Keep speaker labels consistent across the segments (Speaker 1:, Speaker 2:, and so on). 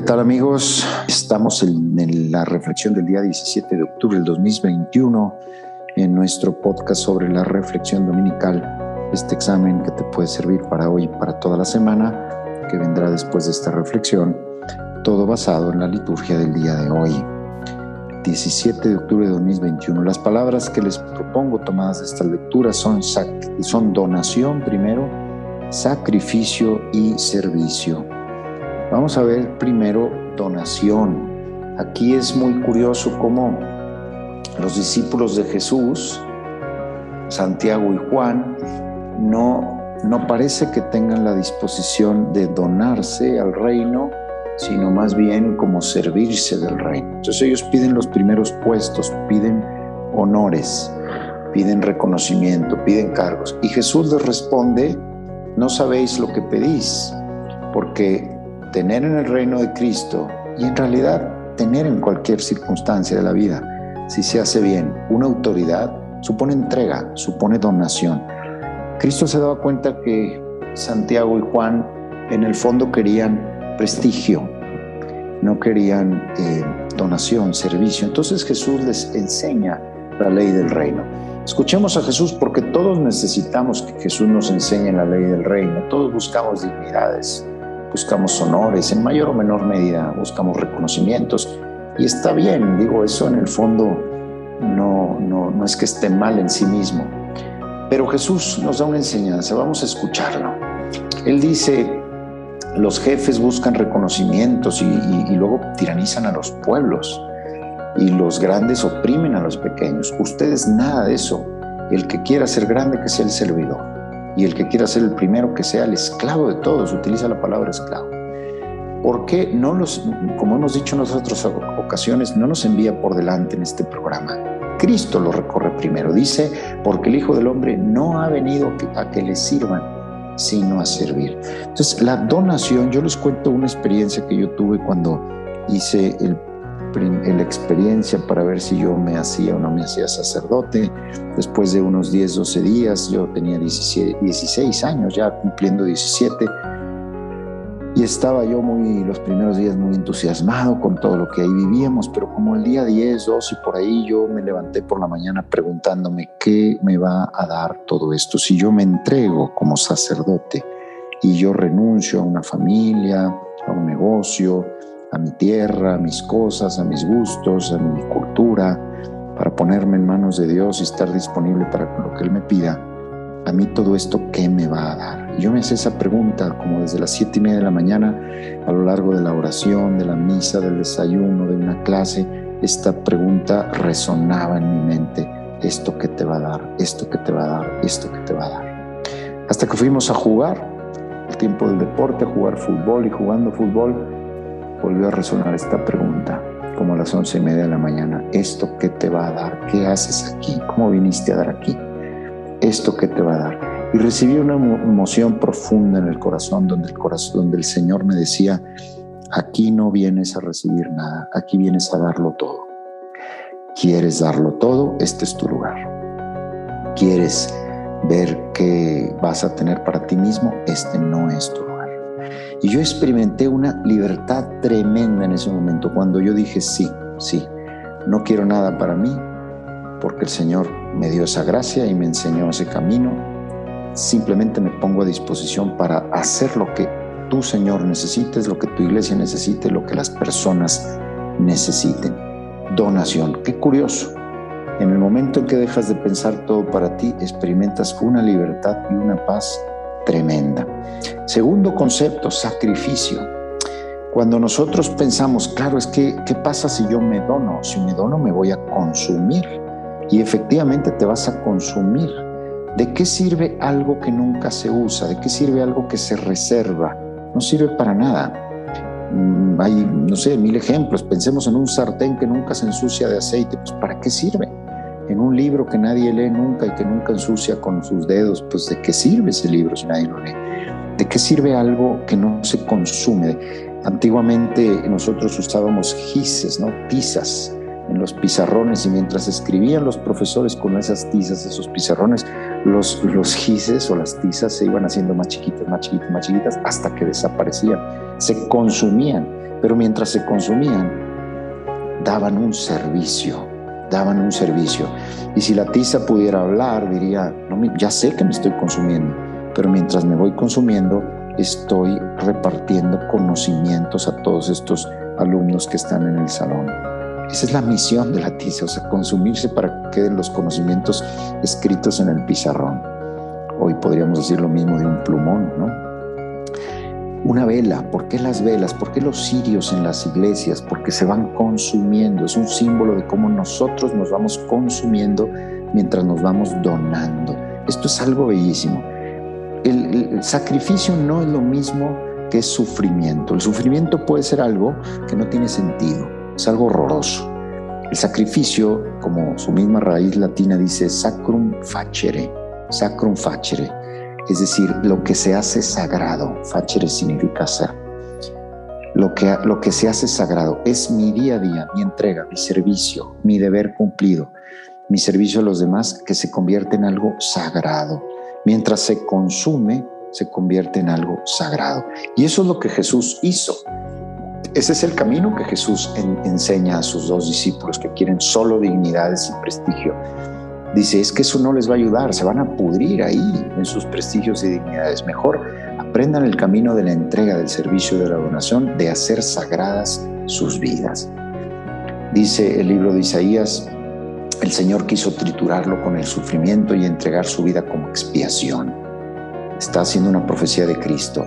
Speaker 1: ¿qué tal amigos? Estamos en, la reflexión del día 17 de octubre del 2021 en nuestro podcast sobre la reflexión dominical, este examen que te puede servir para hoy y para toda la semana, que vendrá después de esta reflexión, todo basado en la liturgia del día de hoy. 17 de octubre de 2021. Las palabras que les propongo tomadas de esta lectura son, son donación primero, sacrificio y servicio. Vamos a ver primero donación. Aquí es muy curioso cómo los discípulos de Jesús, Santiago y Juan, no, no parece que tengan la disposición de donarse al reino, sino más bien como servirse del reino. Entonces ellos piden los primeros puestos, piden honores, piden reconocimiento, piden cargos. Y Jesús les responde, no sabéis lo que pedís, porque tener en el reino de Cristo y en realidad tener en cualquier circunstancia de la vida, si se hace bien, una autoridad, supone entrega, supone donación. Cristo se daba cuenta que Santiago y Juan en el fondo querían prestigio, no querían eh, donación, servicio. Entonces Jesús les enseña la ley del reino. Escuchemos a Jesús porque todos necesitamos que Jesús nos enseñe la ley del reino. Todos buscamos dignidades, buscamos honores, en mayor o menor medida buscamos reconocimientos. Y está bien, digo, eso en el fondo no, no, no es que esté mal en sí mismo. Pero Jesús nos da una enseñanza, vamos a escucharlo. Él dice, los jefes buscan reconocimientos y, y, luego tiranizan a los pueblos y los grandes oprimen a los pequeños. Ustedes nada de eso. El que quiera ser grande, que sea el servidor y el que quiera ser el primero que sea el esclavo de todos, utiliza la palabra esclavo. ¿Por qué no los, como hemos dicho en otras ocasiones, no nos envía por delante en este programa? Cristo lo recorre primero. Dice, porque el Hijo del Hombre no ha venido a que le sirvan, sino a servir. Entonces, la donación, yo les cuento una experiencia que yo tuve cuando hice el la experiencia para ver si yo me hacía o no me hacía sacerdote. Después de unos 10, 12 días, yo tenía 16 años, ya cumpliendo 17, y estaba yo muy, los primeros días muy entusiasmado con todo lo que ahí vivíamos, pero como el día 10, 12 y por ahí yo me levanté por la mañana preguntándome qué me va a dar todo esto si yo me entrego como sacerdote y yo renuncio a una familia, a un negocio, a mi tierra, a mis cosas, a mis gustos, a mi cultura, para ponerme en manos de Dios y estar disponible para lo que Él me pida, a mí todo esto, ¿qué me va a dar? Yo me hice esa pregunta como desde las siete y media de la mañana, a lo largo de la oración, de la misa, del desayuno, de una clase, esta pregunta resonaba en mi mente. Esto que te va a dar, esto que te va a dar, esto que te va a dar. Hasta que fuimos a jugar, el tiempo del deporte, a jugar fútbol y jugando fútbol, volvió a resonar esta pregunta, como a las once y media de la mañana. ¿Esto qué te va a dar? ¿Qué haces aquí? ¿Cómo viniste a dar aquí? ¿Esto qué te va a dar? Y recibí una emoción profunda en el corazón, donde el corazón, donde el Señor me decía, aquí no vienes a recibir nada, aquí vienes a darlo todo. ¿Quieres darlo todo? Este es tu lugar. ¿Quieres ver qué vas a tener para ti mismo? Este no es tu lugar. Y yo experimenté una libertad tremenda en ese momento, cuando yo dije, sí, sí, no quiero nada para mí, porque el Señor me dio esa gracia y me enseñó ese camino. Simplemente me pongo a disposición para hacer lo que tú, Señor, necesites, lo que tu iglesia necesite, lo que las personas necesiten. Donación. Qué curioso. En el momento en que dejas de pensar todo para ti, experimentas una libertad y una paz tremenda. Segundo concepto, sacrificio. Cuando nosotros pensamos, claro, es que, ¿qué pasa si yo me dono? Si me dono me voy a consumir. Y efectivamente te vas a consumir. ¿De qué sirve algo que nunca se usa? ¿De qué sirve algo que se reserva? No sirve para nada. Mm, hay, no sé, mil ejemplos. Pensemos en un sartén que nunca se ensucia de aceite. Pues ¿para qué sirve? En un libro que nadie lee nunca y que nunca ensucia con sus dedos, pues ¿de qué sirve ese libro si nadie lo lee? ¿De qué sirve algo que no se consume? Antiguamente nosotros usábamos gises, ¿no? Tizas en los pizarrones y mientras escribían los profesores con esas tizas, esos pizarrones, los, los gises o las tizas se iban haciendo más chiquitas, más chiquitas, más chiquitas hasta que desaparecían, se consumían. pero mientras se consumían, daban un servicio, daban un servicio. Y si la tiza pudiera hablar, diría, no, ya sé que me estoy consumiendo, pero mientras me voy consumiendo, estoy repartiendo conocimientos a todos estos alumnos que están en el salón. Esa es la misión de la tiza, o sea, consumirse para que queden los conocimientos escritos en el pizarrón. Hoy podríamos decir lo mismo de un plumón, ¿no? Una vela, ¿por qué las velas? ¿Por qué los cirios en las iglesias? Porque se van consumiendo, es un símbolo de cómo nosotros nos vamos consumiendo mientras nos vamos donando. Esto es algo bellísimo. El, sacrificio no es lo mismo que sufrimiento. El sufrimiento puede ser algo que no tiene sentido, es algo horroroso. El sacrificio, como su misma raíz latina dice, sacrum facere, sacrum facere, es decir, lo que se hace sagrado, facere significa ser. Lo que, lo que se hace sagrado es mi día a día, mi entrega, mi servicio, mi deber cumplido, mi servicio a los demás que se convierte en algo sagrado. Mientras se consume, se convierte en algo sagrado. Y eso es lo que Jesús hizo. Ese es el camino que Jesús enseña a sus dos discípulos que quieren solo dignidades y prestigio. Dice, es que eso no les va a ayudar, se van a pudrir ahí en sus prestigios y dignidades. Mejor aprendan el camino de la entrega, del servicio, de la donación, de hacer sagradas sus vidas. Dice el libro de Isaías, el Señor quiso triturarlo con el sufrimiento y entregar su vida como expiación está haciendo una profecía de Cristo,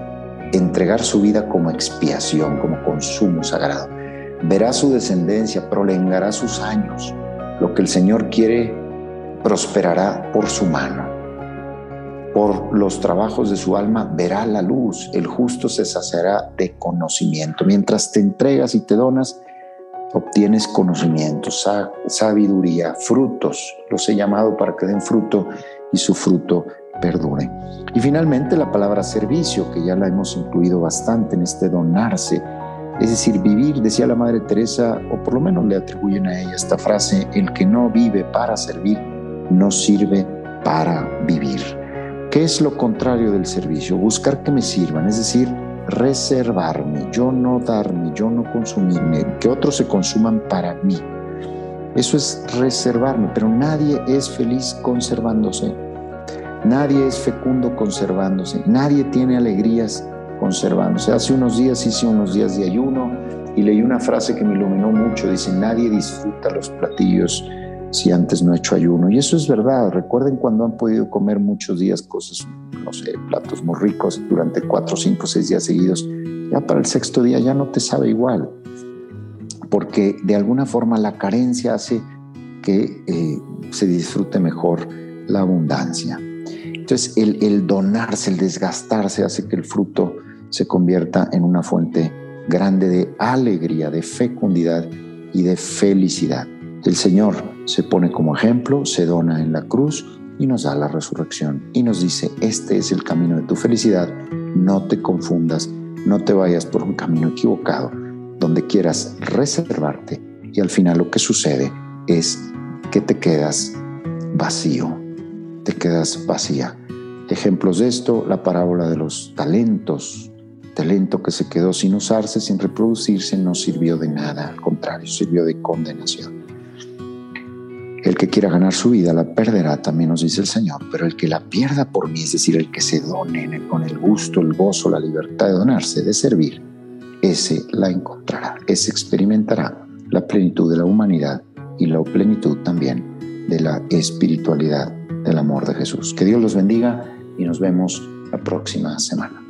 Speaker 1: entregar su vida como expiación, como consumo sagrado. Verá su descendencia, prolongará sus años. Lo que el Señor quiere prosperará por su mano. Por los trabajos de su alma verá la luz. El justo se saciará de conocimiento. Mientras te entregas y te donas, obtienes conocimiento, sabiduría, frutos. Los he llamado para que den fruto y su fruto perdure. Y finalmente la palabra servicio, que ya la hemos incluido bastante en este donarse, es decir, vivir, decía la Madre Teresa, o por lo menos le atribuyen a ella esta frase, el que no vive para servir, no sirve para vivir. ¿Qué es lo contrario del servicio? Buscar que me sirvan, es decir, reservarme, yo no darme, yo no consumirme, que otros se consuman para mí. Eso es reservarme, pero nadie es feliz conservándose. Nadie es fecundo conservándose, nadie tiene alegrías conservándose. Hace unos días hice unos días de ayuno y leí una frase que me iluminó mucho. Dice, nadie disfruta los platillos si antes no ha hecho ayuno. Y eso es verdad. Recuerden cuando han podido comer muchos días cosas, no sé, platos muy ricos durante cuatro, cinco, seis días seguidos. Ya para el sexto día ya no te sabe igual. Porque de alguna forma la carencia hace que eh, se disfrute mejor la abundancia. Entonces, el, donarse, el desgastarse hace que el fruto se convierta en una fuente grande de alegría, de fecundidad y de felicidad. El Señor se pone como ejemplo, se dona en la cruz y nos da la resurrección y nos dice, este es el camino de tu felicidad, no te confundas, no te vayas por un camino equivocado, donde quieras reservarte y al final lo que sucede es que te quedas vacío te quedas vacía. Ejemplos de esto, la parábola de los talentos. Talento que se quedó sin usarse, sin reproducirse, no sirvió de nada, al contrario, sirvió de condenación. El que quiera ganar su vida la perderá, también nos dice el Señor, pero el que la pierda por mí, es decir, el que se done con el gusto, el gozo, la libertad de donarse, de servir, ese la encontrará, ese experimentará la plenitud de la humanidad y la plenitud también de la espiritualidad del amor de Jesús. Que Dios los bendiga y nos vemos la próxima semana.